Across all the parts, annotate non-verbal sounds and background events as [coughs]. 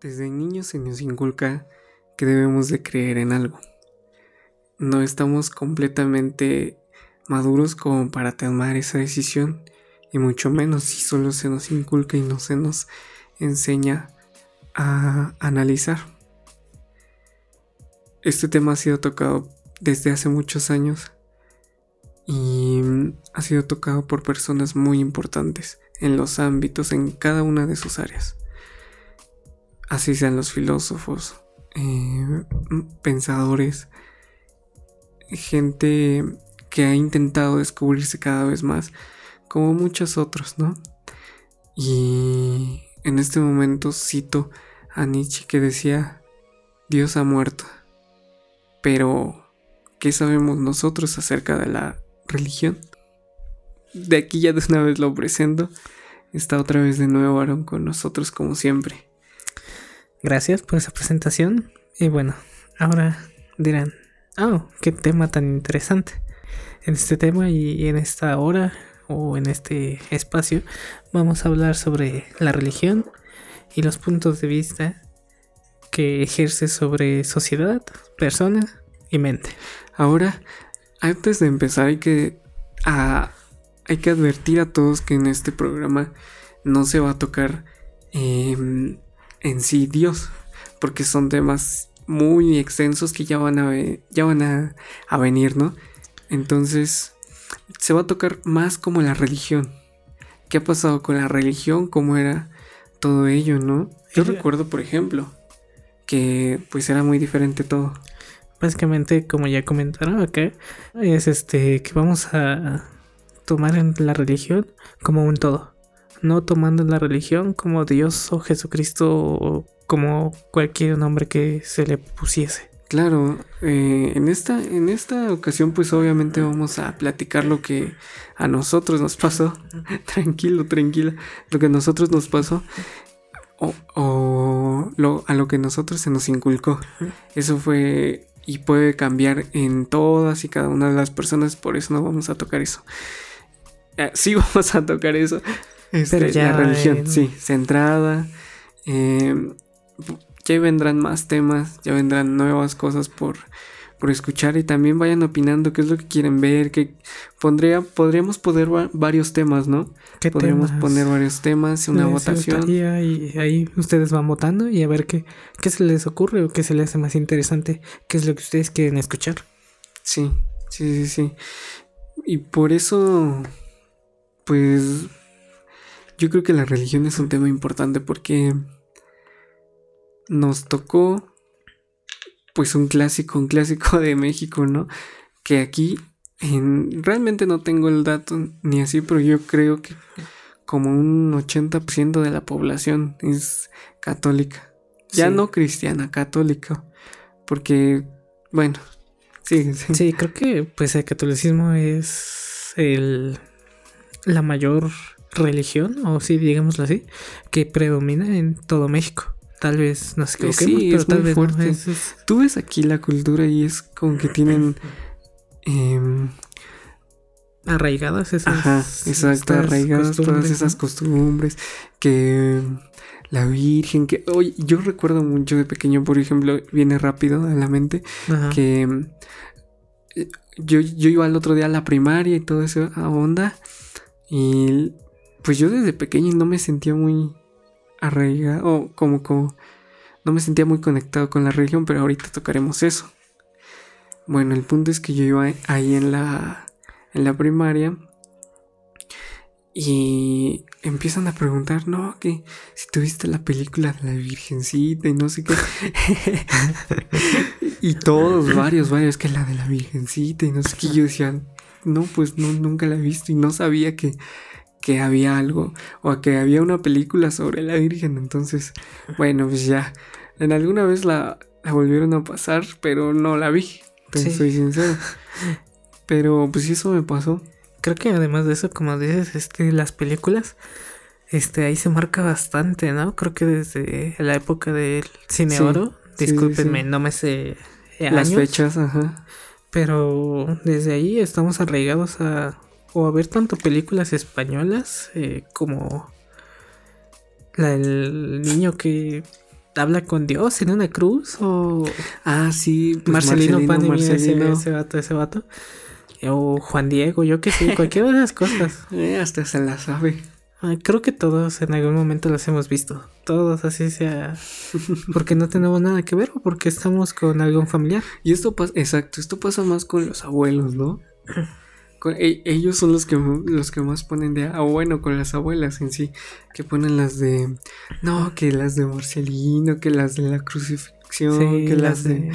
Desde niños se nos inculca que debemos de creer en algo. No estamos completamente maduros como para tomar esa decisión y mucho menos si solo se nos inculca y no se nos enseña a analizar. Este tema ha sido tocado desde hace muchos años y ha sido tocado por personas muy importantes en los ámbitos, en cada una de sus áreas así sean los filósofos, eh, pensadores, gente que ha intentado descubrirse cada vez más, como muchos otros, ¿no? Y en este momento cito a Nietzsche que decía, Dios ha muerto, pero ¿qué sabemos nosotros acerca de la religión? De aquí ya de una vez lo presento, está otra vez de nuevo Aaron con nosotros como siempre. Gracias por esa presentación. Y bueno, ahora dirán, oh, qué tema tan interesante. En este tema y en esta hora o en este espacio vamos a hablar sobre la religión y los puntos de vista que ejerce sobre sociedad, persona y mente. Ahora, antes de empezar hay que, hay que advertir a todos que en este programa no se va a tocar em, en sí Dios, porque son temas muy extensos que ya van a, ya van a, venir, ¿no? Entonces, se va a tocar más como la religión. ¿Qué ha pasado con la religión? ¿Cómo era todo ello, no? Yo recuerdo, por ejemplo, que pues era muy diferente todo. Básicamente, como ya comentaron acá, es este que vamos a tomar en la religión como un todo no tomando la religión como Dios o Jesucristo o como cualquier nombre que se le pusiese. Claro, eh, en, esta, en esta ocasión pues obviamente vamos a platicar lo que a nosotros nos pasó. [laughs] tranquilo, tranquila. Lo que a nosotros nos pasó o, lo, a lo que a nosotros se nos inculcó. Eso fue y puede cambiar en todas y cada una de las personas, por eso no vamos a tocar eso. Eh, sí [laughs] vamos a tocar eso, este, ya la religión, sí, centrada. Eh, ya vendrán más temas, ya vendrán nuevas cosas por, por escuchar y también vayan opinando qué es lo que quieren ver, que pondría, podríamos poner varios temas, ¿no? ¿Qué podríamos poner varios temas, una votación. Y ahí ustedes van votando y a ver qué, qué se les ocurre o qué se les hace más interesante, qué es lo que ustedes quieren escuchar. Sí, sí, sí, sí. Y por eso, pues yo creo que la religión es un tema importante porque nos tocó pues un clásico, un clásico [laughs] de México, ¿no? Que aquí en, realmente no tengo el dato ni así, pero yo creo que como un 80% de la población es católica. Ya no cristiana, católica. Porque, bueno, sí, sí. Sí, creo que pues el catolicismo es el, la mayor religión, o sí, digámoslo así, que predomina en todo México. Tal vez nos equivoquemos, pero tal vez fuerte. Tú ves aquí la cultura y es como que tienen [laughs] em, arraigadas esas. Ajá, exacto, arraigadas todas esas costumbres que la Virgen, que oye, yo recuerdo mucho de pequeño, por ejemplo, viene rápido a la mente que eh, yo, yo iba el otro día a la primaria y todo eso a onda y pues yo desde pequeño no me sentía muy arraigado, o como, como, no me sentía muy conectado con la religión, pero ahorita tocaremos eso. Bueno, el punto es que yo iba ahí en la, en la primaria y empiezan a preguntar, no, que si tuviste la película de la Virgencita y no sé qué. [laughs] y todos, varios, varios, que la de la Virgencita y no sé qué. Yo decía, no, pues no, nunca la he visto y no sabía que que había algo o que había una película sobre la Virgen. Entonces, bueno, pues ya. En alguna vez la, volvieron a pasar, pero no la vi. Soy sincero. Pero pues eso me pasó. Creo que además de eso, como dices, este, las películas, este, ahí se marca bastante, ¿no? Creo que desde la época del cine oro, discúlpenme, no me sé las fechas, ajá. Pero desde ahí estamos arraigados a o a ver tanto películas españolas eh, como la del niño que habla con Dios en una cruz o ah sí pues Marcelino, Marcelino, Marcelino. Ese, vato ese vato. O Juan Diego yo qué sé cualquiera de esas cosas. [laughs] Eh, hasta se la sabe. Creo que todos en algún momento las hemos visto. Todos así sea porque no tenemos nada que ver o porque estamos con algún familiar. Y esto pasa exacto esto pasa más con los abuelos no e, ellos son los que los que más ponen de ah bueno con las abuelas en sí que ponen las de no que las de Marcelino que las de la crucifixión que las de,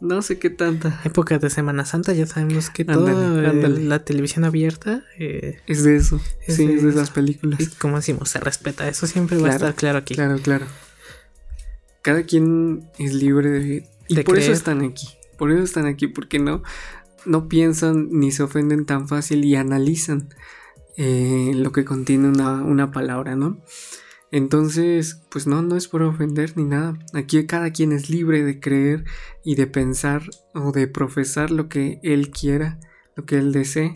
no sé qué tanta. época de Semana Santa ya sabemos que toda la televisión abierta eh, es de eso sí es de esas películas. Y como decimos se respeta eso siempre va a estar claro aquí. claro claro. Cada quien es libre de y por eso están aquí por eso están aquí porque no no piensan ni se ofenden tan fácil y analizan eh, lo que contiene una, palabra, ¿no? Entonces, pues no, no es por ofender ni nada. Aquí cada quien es libre de creer y de pensar o de profesar lo que él quiera, lo que él desee.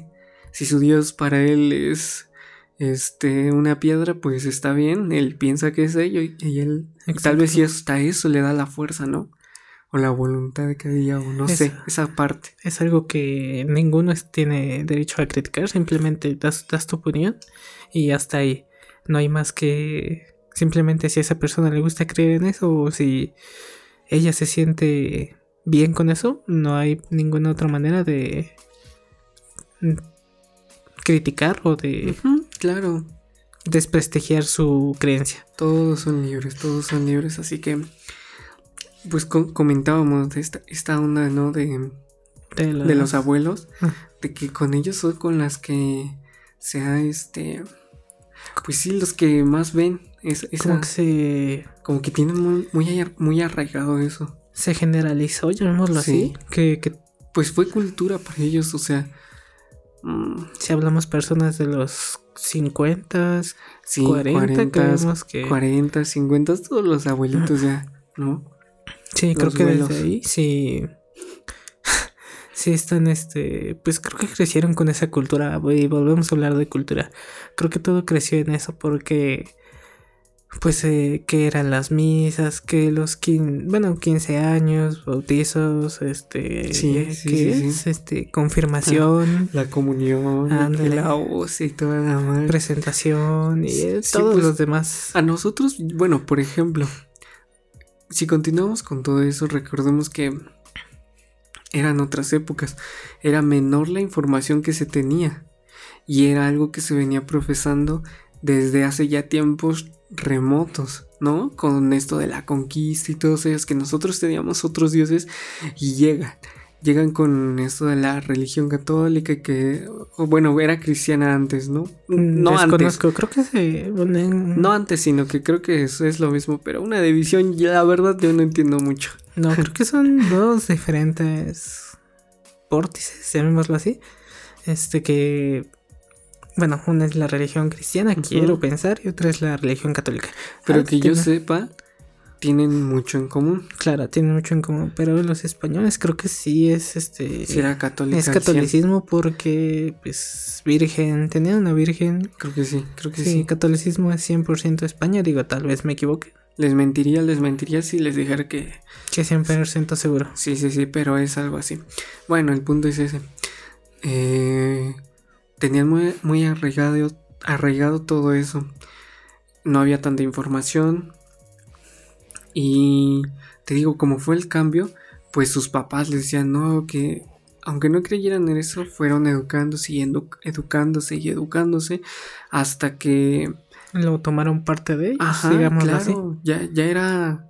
Si su Dios para él es este una piedra, pues está bien, él piensa que es ello y, él tal vez si hasta eso le da la fuerza, ¿no? O la voluntad de cada día, o no sé, esa parte. Es algo que ninguno tiene derecho a criticar, simplemente das, das tu opinión y hasta ahí. No hay más que simplemente si a esa persona le gusta creer en eso o si ella se siente bien con eso, no hay ninguna otra manera de criticar o de... claro. Desprestigiar su creencia. Todos son libres, todos son libres, así que pues comentábamos de esta, esta onda, ¿no? De, de, los abuelos, [laughs] ah. de que con ellos son con las que sea este, pues sí, los que más ven. Es, como que se... Como que tienen muy, muy, arraigado eso. Se generalizó, llamémoslo así. Que, que, Pues fue cultura para ellos, o sea... Mm, si hablamos personas de los 50, 40, 40, que... 40, 50, todos los abuelitos ya, ¿no? Sí, creo que desde ahí sí. [laughs] sí están, este. Pues creo que crecieron con esa cultura. Y volvemos a hablar de cultura. Creo que todo creció en eso porque. Pues eh, que eran las misas, que los quin bueno, 15 años, bautizos, este, sí, sí, es? este, confirmación, [laughs] la comunión, la voz y toda la presentación y todos pues, los demás. A nosotros, bueno, por ejemplo, si continuamos con todo eso, recordemos que eran otras épocas, era menor la información que se tenía y era algo que se venía profesando desde hace ya tiempos remotos, ¿no? Con esto de la conquista y todos ellos que nosotros teníamos otros dioses y llegan llegan con esto de la religión católica que, bueno, era cristiana antes, ¿no? Mm, no antes. creo que se No antes, sino que creo que eso es lo mismo, pero una división, ya la verdad yo no entiendo mucho. No, creo que son [laughs] dos diferentes vórtices, llamémoslo así. Este que... Bueno, una es la religión cristiana, quiero pensar, y otra es la religión católica. Pero que yo sepa, tienen mucho en común. Claro, tienen mucho en común, pero los españoles creo que sí es este sí era católica, es catolicismo porque pues virgen, tenían una virgen. Creo que sí, creo que sí. Sí, catolicismo es 100% España, digo, tal vez me equivoque. Les mentiría, les mentiría si les dijera que que 100% seguro. Sí, sí, sí, pero es algo así. Bueno, el punto es ese. Eh, tenían muy, muy arraigado, arraigado todo eso. No había tanta información, y te digo, como fue el cambio, pues sus papás les decían, no, que aunque no creyeran en eso, fueron educándose y educándose y educándose hasta que... Lo tomaron parte de ellos, digamos así. Ya, ya era...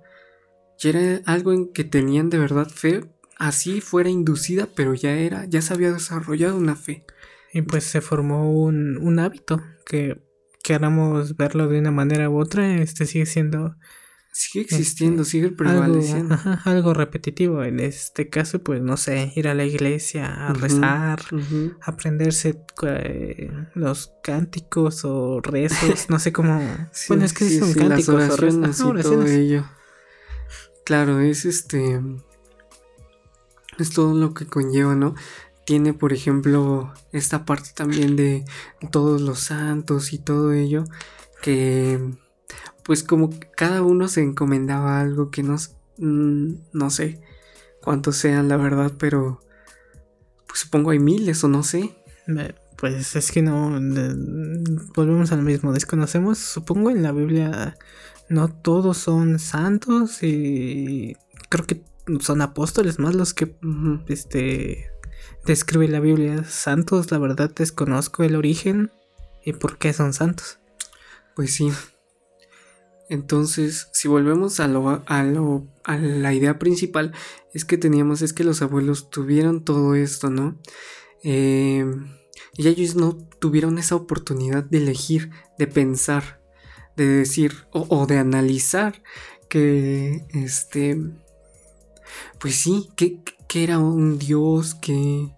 Ya era algo en que tenían de verdad fe, así fuera inducida, pero ya era, ya se había desarrollado una fe. Y pues se formó un, un hábito que queramos verlo de una manera u otra, este sigue siendo Sigue existiendo, sigue prevaleciendo. Algo, algo, repetitivo. En este caso, pues no sé, ir a la iglesia a rezar, aprenderse eh, los cánticos o rezos, [laughs] no sé cómo. bueno, es que son cánticos o rezos. todo ello. Claro, es este. Es todo lo que conlleva, ¿no? Tiene, por ejemplo, esta parte también de todos los santos y todo ello que pues como cada uno se encomendaba algo que no, mm, no sé cuántos sean la verdad, pero pues supongo hay miles o no sé. Pues es que no, volvemos al mismo, desconocemos, supongo en la Biblia no todos son santos y creo que son apóstoles más los que este describe la Biblia santos, la verdad desconozco el origen y por qué son santos. Pues sí. Entonces, si volvemos a lo, a lo a la idea principal es que teníamos es que los abuelos tuvieron todo esto, ¿no? Eh, y ellos no tuvieron esa oportunidad de elegir, de pensar, de decir o, de analizar que, este, pues sí, que, era un Dios, que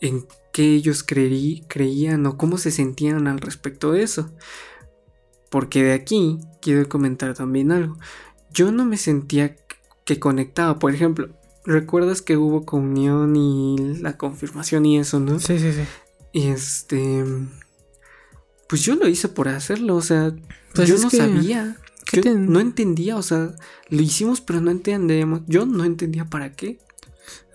en qué ellos creían o cómo se sentían al respecto de eso. Porque de aquí quiero comentar también algo. Yo no me sentía que conectaba, por ejemplo, ¿recuerdas que hubo comunión y la confirmación y eso, no? Sí, sí, sí. Y este. Pues yo lo hice por hacerlo, o sea, pues yo no sabía. Yo no entendía, o sea, lo hicimos, pero no entendíamos. Yo no entendía para qué.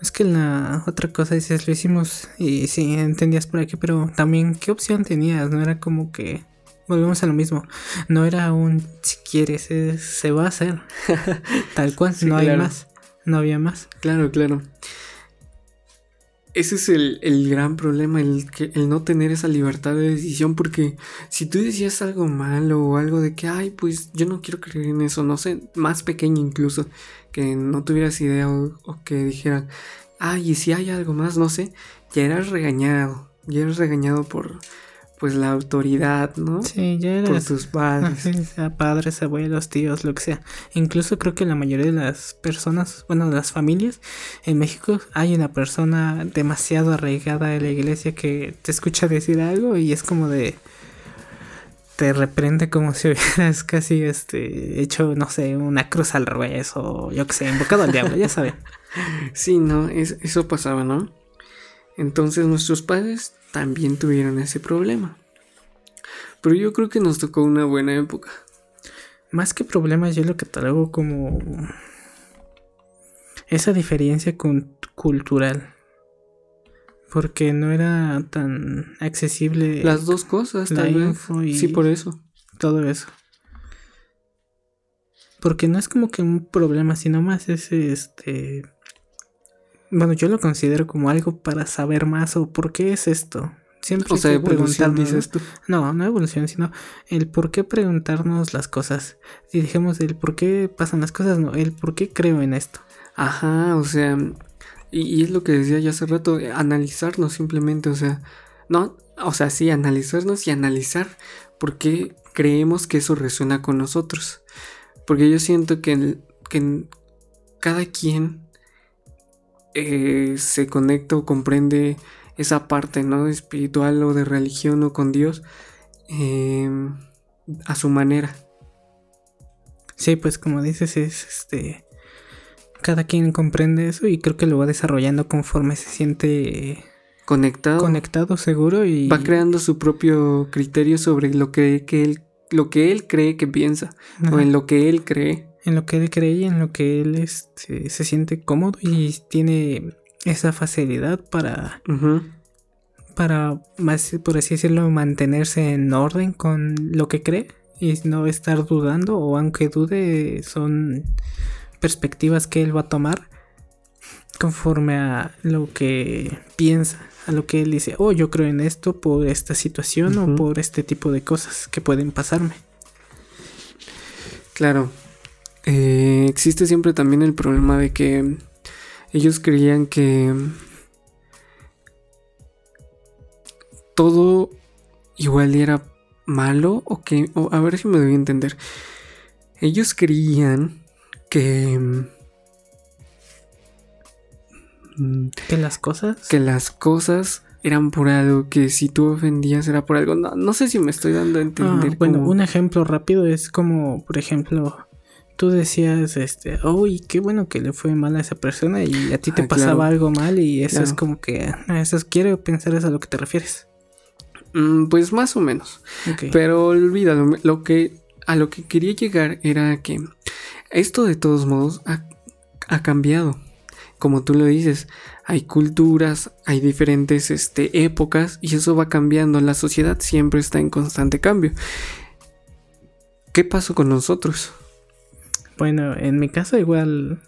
Es que la otra cosa dices, lo hicimos y sí, entendías para qué, pero también, ¿qué opción tenías? No era como que. Volvemos a lo mismo. No era un si quieres, se va a hacer. [laughs] Tal cual, no hay más. No había más. Claro, claro ese es el, gran problema, el, el no tener esa libertad de decisión, porque si tú decías algo malo o algo de que, ay, pues yo no quiero creer en eso, no sé, más pequeño incluso, que no tuvieras idea o, o que dijeran, ay, y si hay algo más, no sé, ya eras regañado, ya eras regañado por, pues la autoridad, ¿no? Sí, ya eres. Por tus padres. [laughs] padres, abuelos, tíos, lo que sea. Incluso creo que la mayoría de las personas, bueno, de las familias en México, hay una persona demasiado arraigada en la iglesia que te escucha decir algo y es como de te reprende como si [laughs] hubieras casi este hecho, no sé, una cruz al revés o yo que sé, invocado al diablo, ya saben. [laughs] Sí, no, es, eso pasaba, ¿no? Entonces nuestros padres también tuvieron ese problema. Pero yo creo que nos tocó una buena época. Más que problemas, yo lo catalogo como esa diferencia cultural. Porque no era tan accesible. Las dos cosas, la Y sí, por eso. Todo eso. Porque no es como que un problema, sino más es este bueno, yo lo considero como algo para saber más o por qué es esto. Siempre o sea, evolución, dices tú. No, no evolución, sino el por qué preguntarnos las cosas. Si dijimos el por qué pasan las cosas, no, el por qué creo en esto. Ajá, o sea, y, es lo que decía ya hace rato, analizarnos simplemente, o sea, no, o sea, sí, analizarnos y analizar por qué creemos que eso resuena con nosotros. Porque yo siento que, que cada quien eh, se conecta o comprende esa parte, ¿no? Espiritual o de religión o con Dios em, a su manera. Sí, pues como dices, es este. Cada quien comprende eso y creo que lo va desarrollando conforme se siente conectado. Conectado, seguro y. Va creando su propio criterio sobre lo que, él, lo que él cree que piensa o en lo que él cree en lo que él cree y en lo que él este, se siente cómodo y tiene esa facilidad para, para, más, por así decirlo, mantenerse en orden con lo que cree y no estar dudando o aunque dude son perspectivas que él va a tomar conforme a lo que piensa, a lo que él dice, oh, yo creo en esto por esta situación o por este tipo de cosas que pueden pasarme. Claro, eh, existe siempre también el problema de que ellos creían que todo igual era malo o que, a ver si me doy a entender. Ellos creían que... Que las cosas... Que las cosas eran por algo, que si tú ofendías era por algo. No, sé si me estoy dando a entender. Ah, bueno, un ejemplo rápido es como, por ejemplo, tú decías, este, uy, qué bueno que le fue mal a esa persona y a ti te ah, pasaba algo mal y eso es como que, ah, eso es, quiero pensar es a lo que te refieres. Mm, pues más o menos. Pero olvídalo, lo que a lo que quería llegar era que esto de todos modos ha, ha cambiado. Como tú lo dices, hay culturas, hay diferentes este, épocas y eso va cambiando. La sociedad siempre está en constante cambio. ¿Qué pasó con nosotros? Bueno, en mi caso igual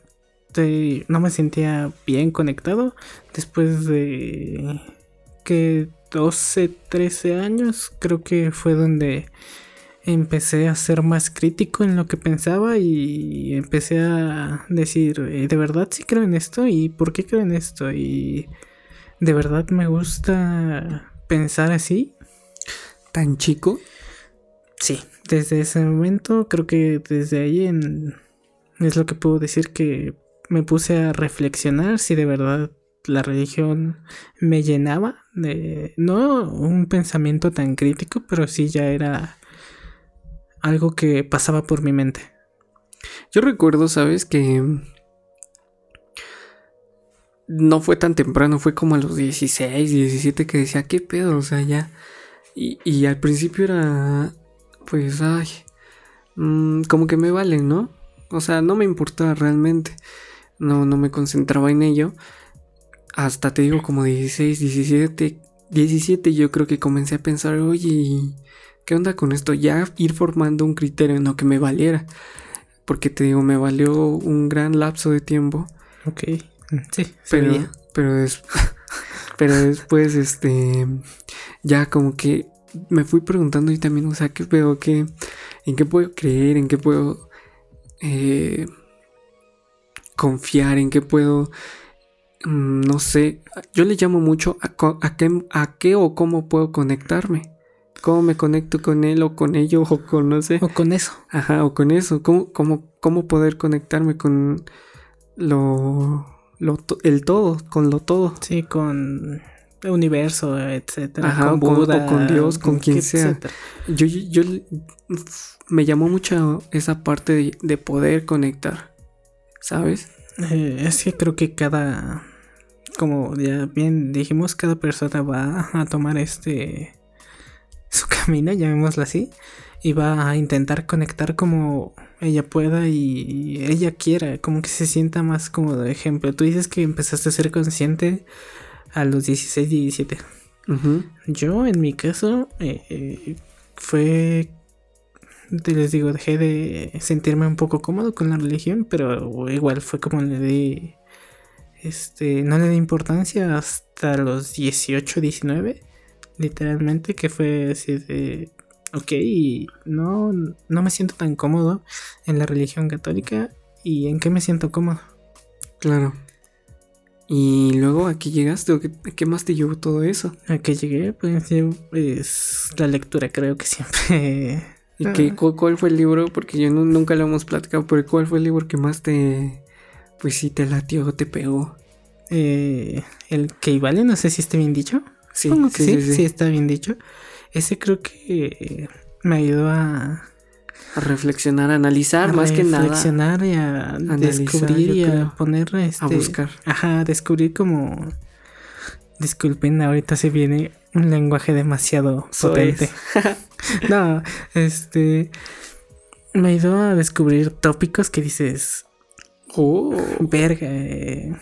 no me sentía bien conectado después de que 12, 13 años creo que fue donde empecé a ser más crítico en lo que pensaba y empecé a decir, eh, ¿de verdad sí creo en esto? ¿Y por qué creo en esto? ¿Y de verdad me gusta pensar así? ¿Tan chico? Sí, desde ese momento creo que desde ahí es lo que puedo decir que me puse a reflexionar si de verdad la religión me llenaba de no un pensamiento tan crítico, pero sí ya era algo que pasaba por mi mente. Yo recuerdo, sabes, que no fue tan temprano, fue como a los 16, 17 que decía, ¿qué pedo? O sea, ya. Y, y al principio era, pues, ay, mm, como que me valen, ¿no? O sea, no me importaba realmente. No, no me concentraba en ello. Hasta te digo, como 16, 17, 17, yo creo que comencé a pensar, oye, ¿qué onda con esto? Ya ir formando un criterio, no que me valiera. Porque te digo, me valió un gran lapso de tiempo. Ok, sí, pero, pero, [laughs] pero después, este, ya como que me fui preguntando y también, o sea, ¿qué veo? ¿Qué, ¿En qué puedo creer? ¿En qué puedo eh, confiar? ¿En qué puedo mm, no sé, yo le llamo mucho a, a, qué, a, qué, o cómo puedo conectarme cómo me conecto con él o con ello o con no sé. O con eso. Ajá, o con eso. ¿Cómo, cómo, cómo poder conectarme con lo, lo, el todo, con lo todo? Sí, con universo, etcétera. Ajá, con Buda, o con Dios, con quien sea. Yo, yo, me llamó mucho esa parte de, de poder conectar, ¿sabes? Eh, es que creo que cada, como ya bien dijimos, cada persona va a tomar este su camino, llamémoslo así, y va a intentar conectar como ella pueda y ella quiera, como que se sienta más como de ejemplo. Tú dices que empezaste a ser consciente a los 16 y 17. Yo, en mi caso, eh, eh, fue les digo, dejé de sentirme un poco cómodo con la religión, pero igual fue como le di, este, no le di importancia hasta los 18, 19 literalmente, que fue así de, ok, no, no me siento tan cómodo en la religión católica y en qué me siento cómodo. Claro. Y luego aquí llegaste, ¿o qué, más te llevó todo eso? ¿A qué llegué? Pues, pues la lectura creo que siempre... ¿Y qué, cuál fue el libro? Porque yo nunca lo hemos platicado, pero ¿cuál fue el libro que más te... Pues sí, te latió, te pegó? Eh, el que vale, no sé si esté bien dicho. Sí, sí, sí, está bien dicho. Ese creo que me ayudó a, a reflexionar, a analizar más que nada. Reflexionar y a descubrir y a poner este, a buscar. Ajá, descubrir como disculpen, ahorita se viene un lenguaje demasiado potente. [laughs] no, este me ayudó a descubrir tópicos que dices, oh, verga, eh,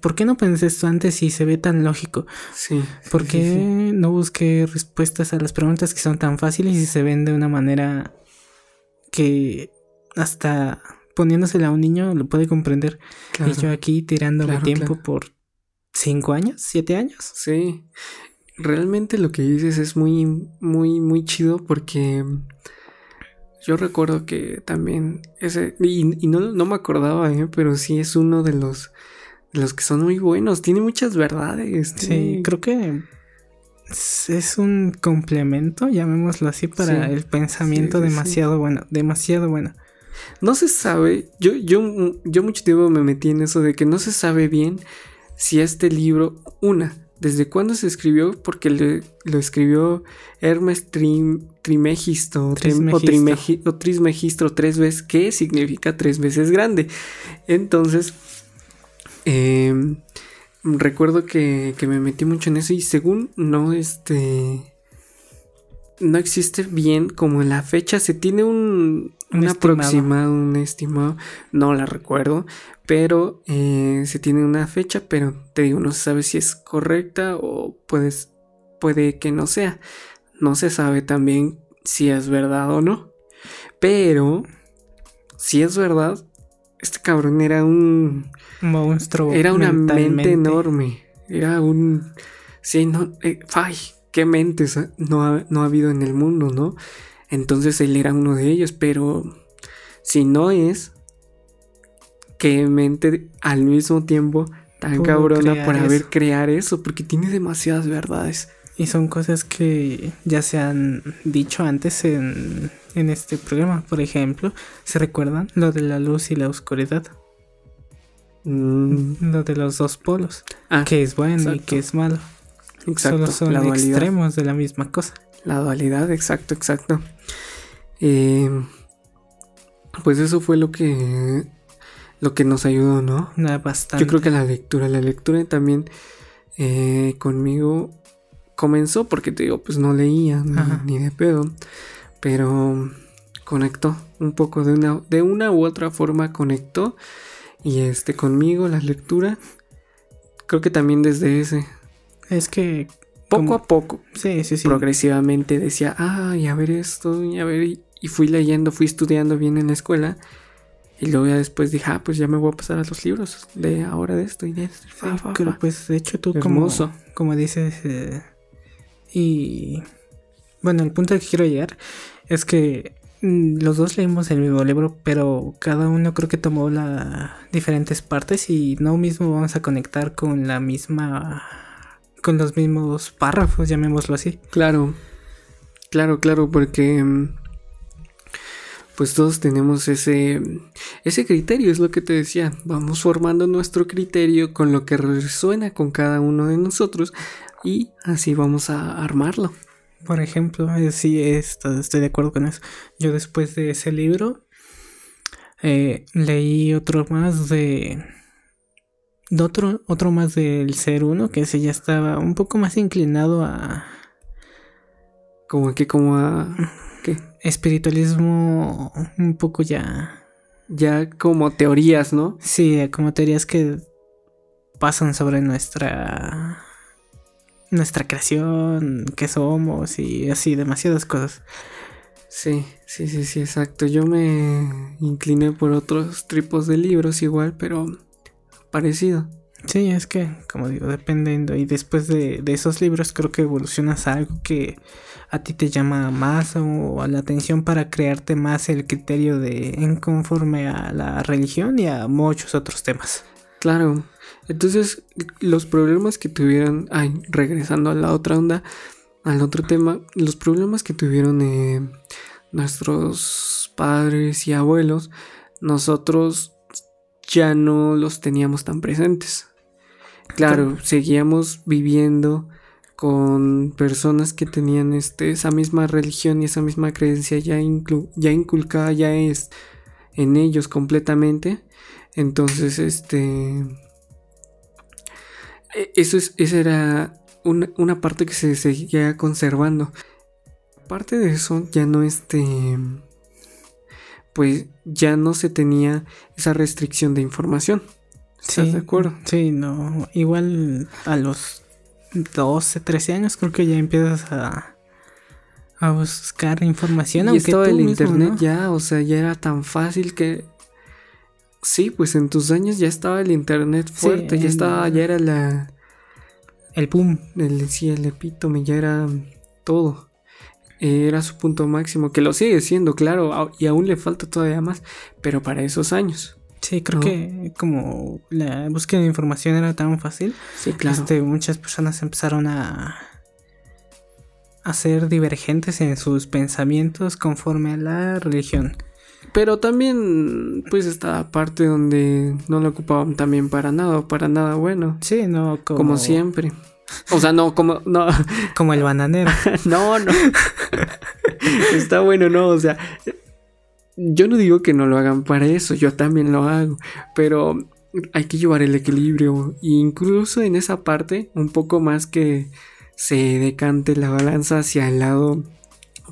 ¿Por qué no pensé esto antes si se ve tan lógico? Sí. ¿Por qué [laughs] no busqué respuestas a las preguntas que son tan fáciles y se ven de una manera que hasta poniéndosela a un niño lo puede comprender? y yo aquí tirando mi tiempo por cinco años, siete años. Sí. Realmente lo que dices es muy, muy, muy chido porque yo recuerdo que también ese, y, no, no, me acordaba, ¿eh? pero sí es uno de los los que son muy buenos. Tiene muchas verdades. Sí, creo que es un complemento, llamémoslo así, para el pensamiento demasiado bueno, demasiado bueno. No se sabe, yo, yo, yo mucho tiempo me metí en eso de que no se sabe bien si este libro, una, desde cuándo se escribió, porque lo escribió Hermes Trimegisto, Trismegisto. O, Trismegisto tres veces, que significa tres veces grande. Entonces, Em, recuerdo que, me metí mucho en eso y según no, este... no existe bien como la fecha. Se tiene un, un, aproximado, un estimado, no la recuerdo, pero eh, se tiene una fecha, pero te digo, no se sabe si es correcta o puedes, puede que no sea. No se sabe también si es verdad o no. Pero, si es verdad, este cabrón era un monstruo. Era una mente enorme. Era un... Sí, no... Eh, ay, qué mentes no ha, no ha habido en el mundo, ¿no? Entonces él era uno de ellos, pero si no es, qué mente al mismo tiempo tan cabrona para ver crear eso, porque tiene demasiadas verdades. Y son cosas que ya se han dicho antes en, en este programa. Por ejemplo, ¿se recuerdan lo de la luz y la oscuridad? Mm. Lo de los dos polos. Ah, que es bueno y que es malo. Exacto. Solo son extremos de la misma cosa. La dualidad, exacto, exacto. Eh, pues eso fue lo que lo que nos ayudó, ¿no? bastante. Yo creo que la lectura, la lectura también eh, conmigo comenzó porque te digo, pues no leía ni, de pedo, pero conectó un poco de una, de una u otra forma conectó y este conmigo la lectura creo que también desde ese es que poco a poco sí, sí, sí. progresivamente decía ay a ver esto y a ver y fui leyendo fui estudiando bien en la escuela y luego ya después dije, ah, pues ya me voy a pasar a los libros de ahora de esto y de esto. pero pues de hecho tú como, como dices, eh, y bueno, el punto al que quiero llegar es que mm, los dos leímos el mismo libro, pero cada uno creo que tomó las diferentes partes y no mismo vamos a conectar con la misma con los mismos párrafos, llamémoslo así. Claro. Claro, claro, porque mm, pues todos tenemos ese ese criterio, es lo que te decía, vamos formando nuestro criterio con lo que resuena con cada uno de nosotros y así vamos a armarlo. Por ejemplo, eh, sí, estoy de acuerdo con eso. Yo después de ese libro eh, leí otro más de, otro, otro más del ser uno, que ese ya estaba un poco más inclinado a... Como que como a... ¿Qué? Espiritualismo un poco ya... Ya como teorías, ¿no? Sí, como teorías que pasan sobre nuestra nuestra creación, qué somos y así, demasiadas cosas. Sí, sí, sí, sí, exacto. Yo me incliné por otros tipos de libros igual, pero parecido. Sí, es que, como digo, dependiendo. Y después de, de, esos libros creo que evolucionas a algo que a ti te llama más o a la atención para crearte más el criterio de en conforme a la religión y a muchos otros temas. Claro, entonces, los problemas que tuvieron, ay, regresando a la otra onda, al otro tema, los problemas que tuvieron eh, nuestros padres y abuelos, nosotros ya no los teníamos tan presentes. Claro, seguíamos viviendo con personas que tenían este, esa misma religión y esa misma creencia ya, ya inculcada ya es en ellos completamente. Entonces, este eso es, esa era una, parte que se seguía conservando. Parte de eso ya no este. Pues ya no se tenía esa restricción de información. ¿Estás de acuerdo? Sí, no. Igual a los 12, 13 años creo que ya empiezas a, a buscar información. Y estaba el internet ya, o sea, ya era tan fácil que Sí, pues en tus años ya estaba el internet fuerte, ya estaba, ya era la... El boom. El, sí, el epítome, ya era todo. Era su punto máximo, que lo sigue siendo, claro, y aún le falta todavía más, pero para esos años. Sí, creo que como la búsqueda de información era tan fácil, sí, claro. Este, muchas personas empezaron a, a ser divergentes en sus pensamientos conforme a la religión. Pero también, pues, esta parte donde no lo ocupaban también para nada, para nada bueno. Sí, no, como, como siempre. O sea, no, como, no. Como el bananero. [laughs] no, no. Está bueno, no, o sea. Yo no digo que no lo hagan para eso, yo también lo hago. Pero hay que llevar el equilibrio. incluso en esa parte, un poco más que se decante la balanza hacia el lado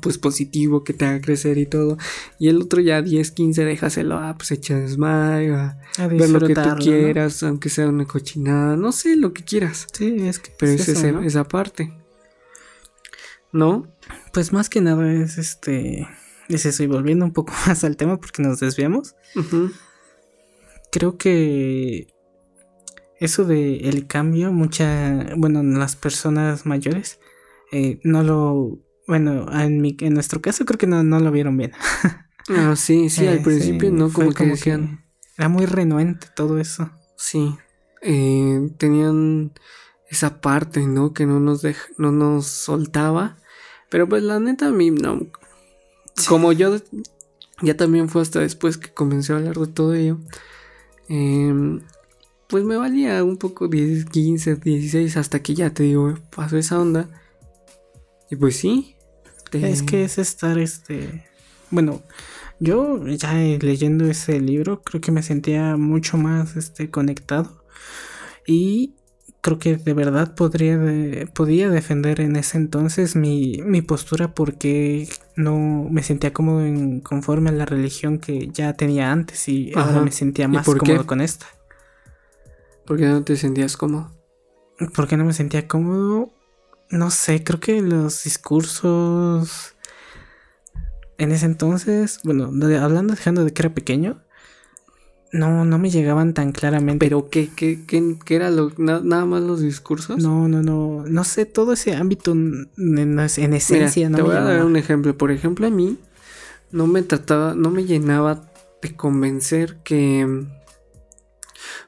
pues positivo que te haga crecer y todo. Y el otro ya 10, 15 déjaselo a pues echa desmayo, a, ver lo que tú quieras, aunque sea una cochinada, no sé, lo que quieras. Sí, es que Pero es, esa parte. ¿No? Pues más que nada es este es eso, y volviendo un poco [laughs] más al tema porque nos desviamos. Creo que eso de el cambio, mucha, bueno, las personas mayores eh, no lo bueno, en, mi, en nuestro caso creo que no, no lo vieron bien. ah, sí, sí, al [laughs] eh, principio no, como que decían. era muy renuente todo eso. Sí. Eh, tenían esa parte, ¿no? Que no nos no nos soltaba. Pero pues la neta a mí no. Como yo ya también fue hasta después que comencé a hablar de todo ello. Em, pues me valía un poco 10, 15, 16 hasta que ya te digo, pasó esa onda. Y pues sí, es que es estar, este... Bueno, yo ya leyendo ese libro creo que me sentía mucho más este, conectado. Y creo que de verdad podría podía defender en ese entonces mi, postura porque no me sentía cómodo en, conforme a la religión que ya tenía antes y ahora me sentía más cómodo con esta. ¿Por qué no te sentías cómodo? Porque no me sentía cómodo no sé, creo que los discursos en ese entonces, bueno, hablando dejando de que era pequeño, no, no me llegaban tan claramente. ¿Pero qué, qué, qué, qué era lo, nada más los discursos? No, no, no, no sé, todo ese ámbito en, en esencia no Te voy a dar un ejemplo, por ejemplo, a mí no me trataba, no me llenaba de convencer que...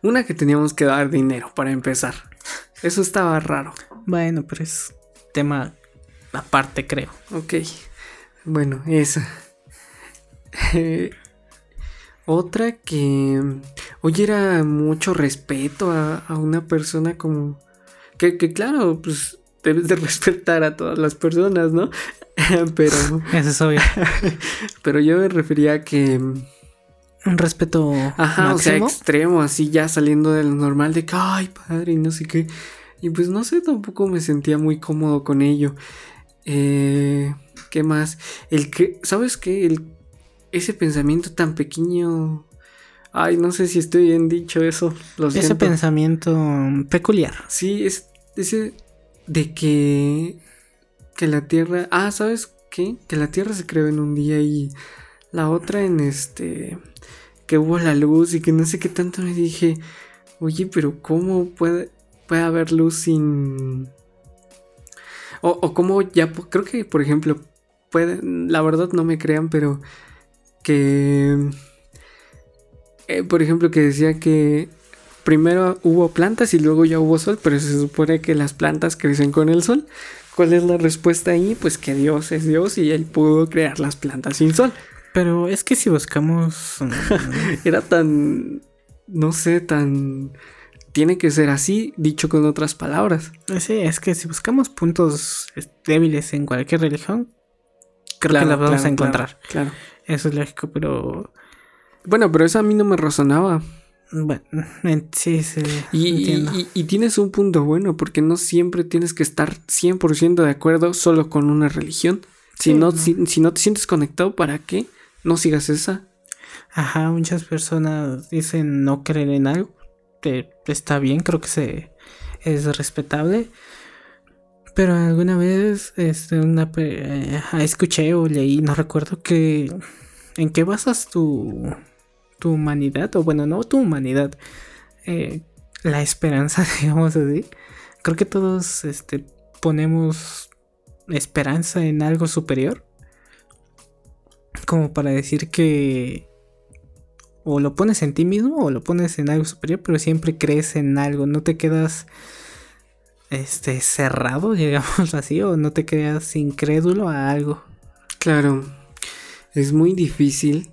Una que teníamos que dar dinero para empezar. Eso estaba raro. Bueno, pero es tema aparte, creo. Ok. Bueno, esa. [laughs] otra que. Oye, era mucho respeto a, una persona como. Que, claro, pues debes de [laughs] respetar a todas las personas, ¿no? [laughs] pero. Eso es obvio. pero yo me refería a que. Un respeto. Ajá, o sea, extremo, así ya saliendo de lo normal de que, ay, padre, y no sé qué. Y pues no sé, tampoco me sentía muy cómodo con ello. Eh, ¿Qué más? El que, ¿sabes qué? El, ese pensamiento tan pequeño. Ay, no sé si estoy bien dicho eso. ese pensamiento peculiar. Sí, es ese de que que la Tierra, ah, ¿sabes qué? Que la Tierra se creó en un día y la otra en este que hubo la luz y que no sé qué tanto me dije, "Oye, pero cómo puede puede haber luz sin... O, o como ya, creo que por ejemplo, puede, la verdad no me crean, pero que... Eh, por ejemplo, que decía que primero hubo plantas y luego ya hubo sol, pero se supone que las plantas crecen con el sol. ¿Cuál es la respuesta ahí? Pues que Dios es Dios y él pudo crear las plantas sin sol. Pero es que si buscamos... [laughs] Era tan... no sé, tan tiene que ser así, dicho con otras palabras. Sí, es que si buscamos puntos débiles en cualquier religión, creo que las vamos a encontrar. Claro, Eso es lógico, pero. Bueno, pero eso a mí no me razonaba. Bueno, sí, sí. Y, y, tienes un punto bueno, porque no siempre tienes que estar 100% de acuerdo solo con una religión. Si, no, Si, si no te sientes conectado, ¿para qué? No sigas esa. Ajá, muchas personas dicen no creer en algo está bien, creo que es respetable. Pero alguna vez este, una, eh, escuché o leí, no recuerdo, que en qué basas tu, tu humanidad, o bueno, no tu humanidad, eh, la esperanza, [laughs] digamos así. Creo que todos este, ponemos esperanza en algo superior. Como para decir que o lo pones en ti mismo o lo pones en algo superior, pero siempre crees en algo, no te quedas este cerrado, [laughs] digamos así, o no te quedas incrédulo a algo. Claro, es muy difícil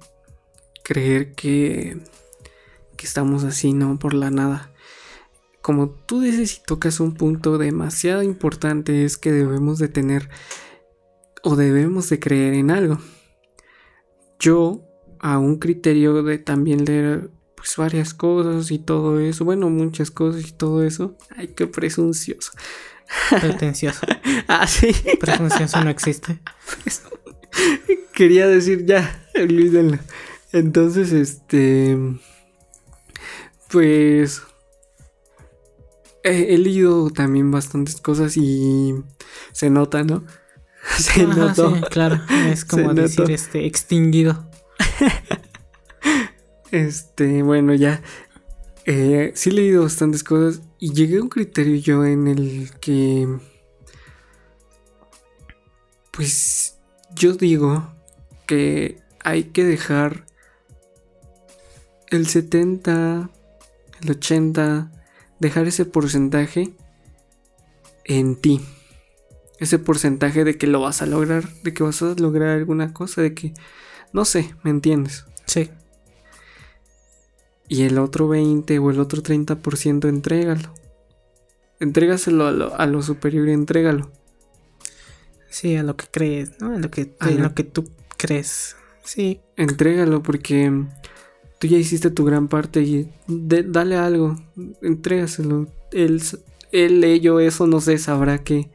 creer que, que estamos así, ¿no? Por la nada. Como tú dices y tocas un punto demasiado importante es que debemos de tener o debemos de creer en algo. Yo a un criterio de también leer pues varias cosas y todo eso, bueno, muchas cosas y todo eso. Ay, qué presuncioso. Pretencioso. [laughs] ah, sí. Presuncioso no existe. [laughs] Quería decir ya, olvídenlo. Entonces, este. Pues. He, leído también bastantes cosas y se nota, ¿no? [laughs] Se notó. claro, es [laughs] como decir este extinguido. [laughs] este, bueno, ya. Eh, sí he leído bastantes cosas y llegué a un criterio yo en el que. Pues yo digo que hay que dejar el 70, el 80, dejar ese porcentaje en ti. Ese porcentaje de que lo vas a lograr, de que vas a lograr alguna cosa, de que, no sé, ¿me entiendes? Sí. Y el otro 20 o el otro 30% entrégalo. Entrégaselo a lo, a lo superior y entrégalo. Sí, a lo que crees, ¿no? A lo que, a lo que tú crees. Sí. Entrégalo porque tú ya hiciste tu gran parte y dale algo, entrégaselo. Él, él, ello, eso, no sé, sabrá qué.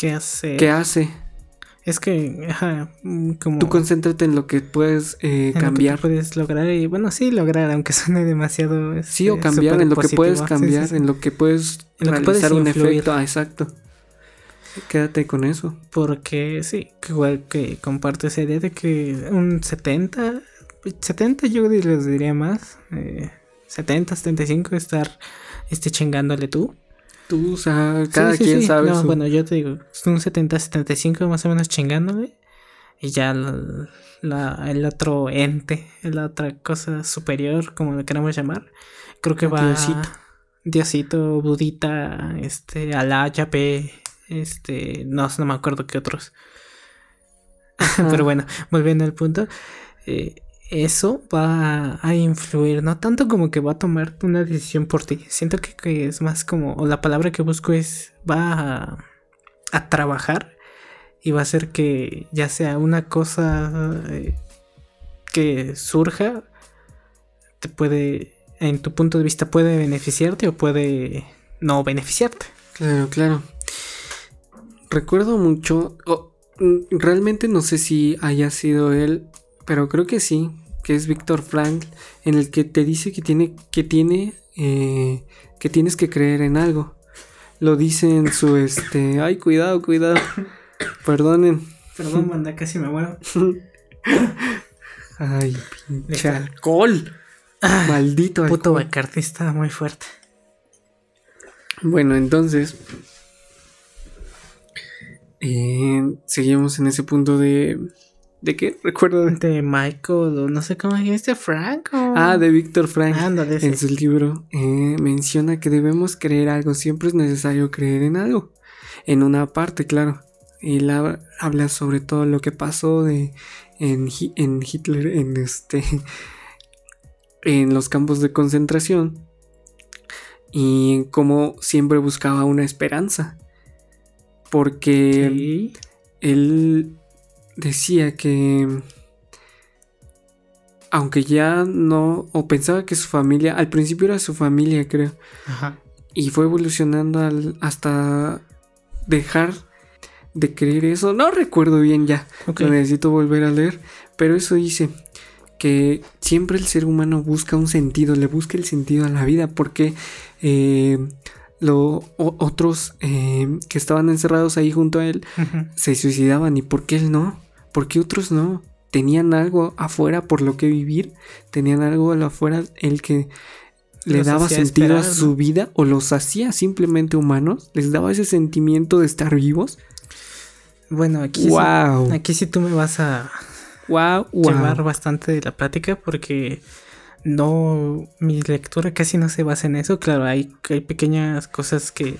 ¿Qué hace? ¿Qué hace? Es que, ajá, mm, como... Tú concéntrate en lo que puedes eh, cambiar. puedes lograr y, bueno, sí, lograr, aunque suene demasiado... sí, o este, cambiar en lo que puedes cambiar, en lo que puedes en realizar un efecto. Ah, exacto. Quédate con eso. Porque sí, que igual que comparto esa idea de que un 70, 70 yo les diría más, eh, 70, 75 estar este, chingándole tú. Tú, o sea, cada quien sabe. No, bueno, yo te digo, un 70, 75 más o menos chingándole. Y ya la, el otro ente, la otra cosa superior, como lo queramos llamar, creo que va. Diosito. Diosito, Budita, este, Alá, Yapé, este, no, no me acuerdo qué otros. [laughs] Pero bueno, volviendo al punto, eh, eso va a influir, no tanto como que va a tomar una decisión por ti. Siento que, es más como, o la palabra que busco es, va a, trabajar y va a hacer que ya sea una cosa eh, que surja, te puede, en tu punto de vista, puede beneficiarte o puede no beneficiarte. Claro, claro recuerdo mucho, realmente no sé si haya sido él, pero creo que sí, que es Víctor Frank, en el que te dice que tiene, que tiene, eh, que tienes que creer en algo. Lo dice en su, este, ay, cuidado, cuidado, [coughs] perdonen. Perdón, [laughs] manda, casi me muero. [laughs] ay, pinche alcohol. Maldito alcohol. Puto está muy fuerte. Bueno, entonces, eh, seguimos en ese punto de. ¿De qué? Recuerdo. De Michael, o no sé cómo dijiste, Frank. Ah, de Víctor Frank. en su libro eh, menciona que debemos creer algo. Siempre es necesario creer en algo. En una parte, claro. Él habla sobre todo lo que pasó de, en, en Hitler, en este. [laughs] en los campos de concentración. Y cómo siempre buscaba una esperanza porque él decía que aunque ya no, o pensaba que su familia, al principio era su familia creo, Ajá. y fue evolucionando hasta dejar de creer eso, no recuerdo bien ya, lo necesito volver a leer, pero eso dice que siempre el ser humano busca un sentido, le busca el sentido a la vida, porque eh, lo, otros eh, que estaban encerrados ahí junto a él se suicidaban. ¿Y por qué él no? ¿Por qué otros no? Tenían algo afuera por lo que vivir, tenían algo afuera el que le daba sentido a su vida o los hacía simplemente humanos, les daba ese sentimiento de estar vivos. Bueno, aquí, wow. sí, aquí sí tú me vas a wow, llevar bastante de la plática porque no, mi lectura casi no se basa en eso. Claro, hay, hay pequeñas cosas que,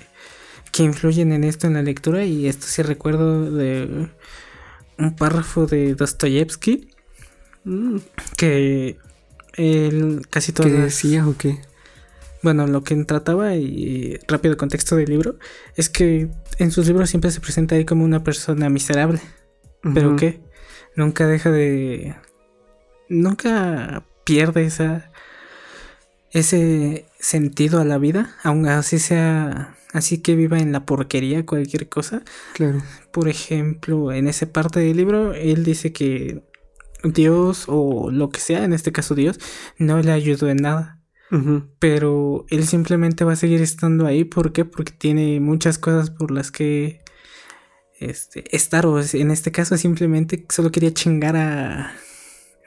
que influyen en esto en la lectura y esto sí recuerdo de un párrafo de Dostoyevsky mm. que él casi todo... ¿Qué decía o qué? Bueno, lo que trataba y rápido contexto del libro es que en sus libros siempre se presenta ahí como una persona miserable, pero que nunca deja de... Nunca pierde esa, ese sentido a la vida, aun así sea así que viva en la porquería cualquier cosa. Claro. Por ejemplo, en esa parte del libro, él dice que Dios o lo que sea, en este caso Dios, no le ayudó en nada. Pero él simplemente va a seguir estando ahí. ¿Por qué? Porque tiene muchas cosas por las que este, estar. O en este caso simplemente solo quería chingar a,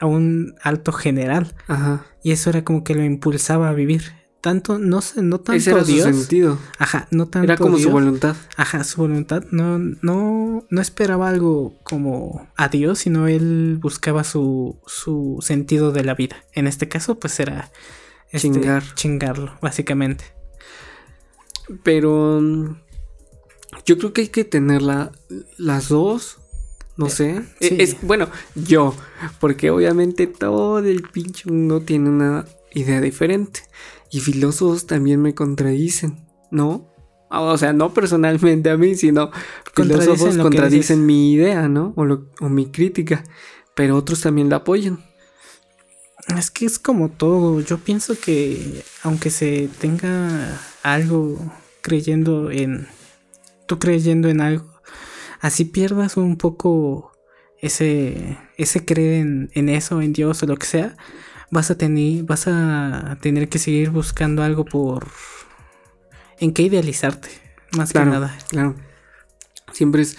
a un alto general. Ajá. Y eso era como que lo impulsaba a vivir tanto, no sé, no tanto Ese era Dios. su sentido. Ajá, no tanto. Era como su voluntad. Ajá, su voluntad. No, no, no esperaba algo como a Dios, sino él buscaba su, su sentido de la vida. En este caso, pues era este, Chingar. chingarlo, básicamente. Pero mm, yo creo que hay que tener la- las dos. No sé. sí. E- Es, bueno, yo. Porque obviamente todo el pinche mundo tiene una idea diferente. Y filósofos también me contradicen, ¿no? Ah, O sea, no personalmente a mí, sino Contradicen filósofos contradicen mi idea, ¿no? O, lo- o mi crítica. Pero otros también la apoyan. Es que es como todo. Yo pienso que aunque se tenga algo creyendo en. Tú creyendo en algo. Así pierdas un poco ese. ese creer en, en eso, en Dios o lo que sea. Vas a tener. Vas a tener que seguir buscando algo por. en qué idealizarte. Más Claro, que nada. claro. Siempre es.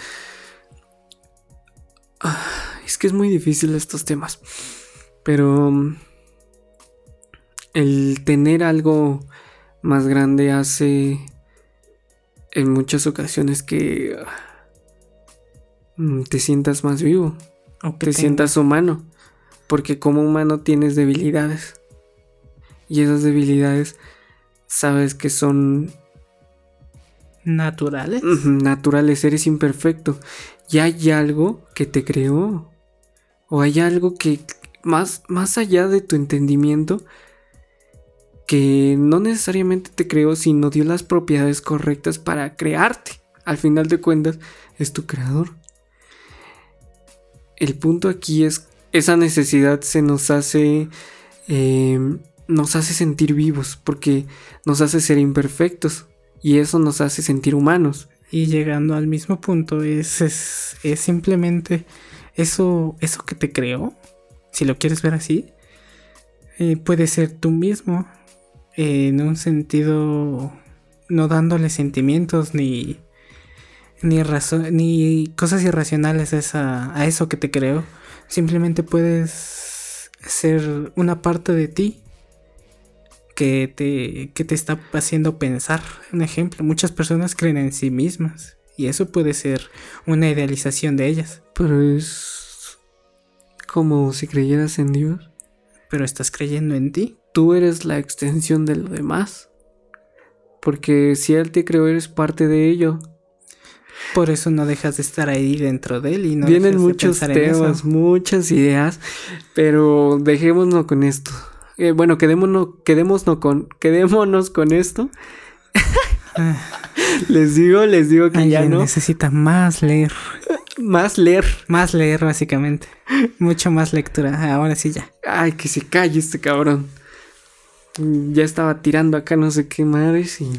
Ah, es que es muy difícil estos temas. Pero. mm, El tener algo más grande hace. En muchas ocasiones que. ah, mm, Te sientas más vivo. O que Te tenga- sientas humano. Porque como humano tienes debilidades. Y esas debilidades. Sabes que son naturales. Naturales, eres imperfecto. Y hay algo que te creó. O hay algo que más, más allá de tu entendimiento que no necesariamente te creó, sino dio las propiedades correctas para crearte. Al final de cuentas, es tu creador. El punto aquí es, esa necesidad se nos hace, eh, nos hace sentir vivos, porque nos hace ser imperfectos. Y eso nos hace sentir humanos. Y llegando al mismo punto, es, es, es simplemente eso, eso que te creó, si lo quieres ver así, eh, puede ser tú mismo, en un sentido, no dándole sentimientos ni, ni, ni cosas irracionales a, a eso que te creó. Simplemente puedes ser una parte de ti que te, que te está haciendo pensar. Un ejemplo, muchas personas creen en sí mismas y eso puede ser una idealización de ellas, Pero es como si creyeras en Dios. pero estás creyendo en ti. Tú eres la extensión de lo demás. Porque si Él te creó, eres parte de ello. Por eso no dejas de estar ahí dentro de él y no Vienen dejas de muchos temas, muchas ideas, pero dejémonos con esto. Eh, bueno, quedémonos, quedémonos, con, quedémonos con esto. [laughs] les digo, les digo que ya no. necesita más leer, Más leer. más leer básicamente, mucho más lectura. Ahora sí ya. Ay, que se calle este cabrón. Ya estaba tirando acá no sé qué madres y...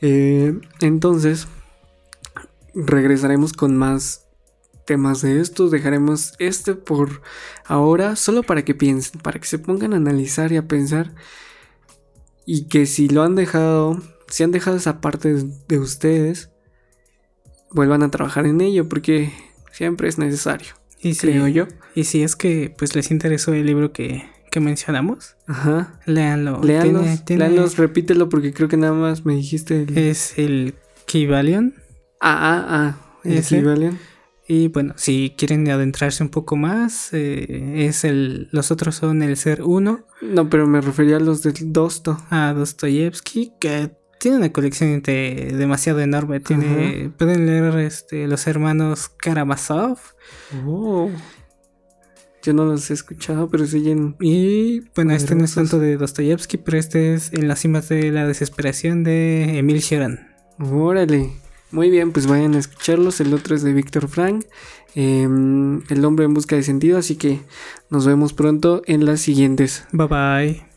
eh, entonces, regresaremos con más temas de estos. Dejaremos este por ahora, solo para que piensen, para que se pongan a analizar y a pensar. Y que si lo han dejado, si han dejado esa parte de, de ustedes, vuelvan a trabajar en ello, porque siempre es necesario, Y si, creo yo. y si es que pues les interesó el libro que, que mencionamos, Ajá. léanlo. Léanlos, Tiene- tiene- léanlos, repítelo porque creo que nada más me dijiste el... Es el Kybalion. Ah, ah, ah, el Ese. Kybalion. Y bueno, si quieren adentrarse un poco más, eh, es el. Los otros son el ser 1 No, pero me refería a los del Dosto. a Dostoyevsky, que tiene una colección de- demasiado enorme. Tiene, pueden leer este, los hermanos Karamazov. Oh. Yo no los he escuchado, pero se oyen... Y bueno, este no es tanto de Dostoyevsky, pero este es En las cimas de la desesperación de Emil Cioran. Órale. Muy bien, pues vayan a escucharlos. El otro es de Víctor Frank. em, el hombre en busca de sentido. Así que nos vemos pronto en las siguientes. Bye bye.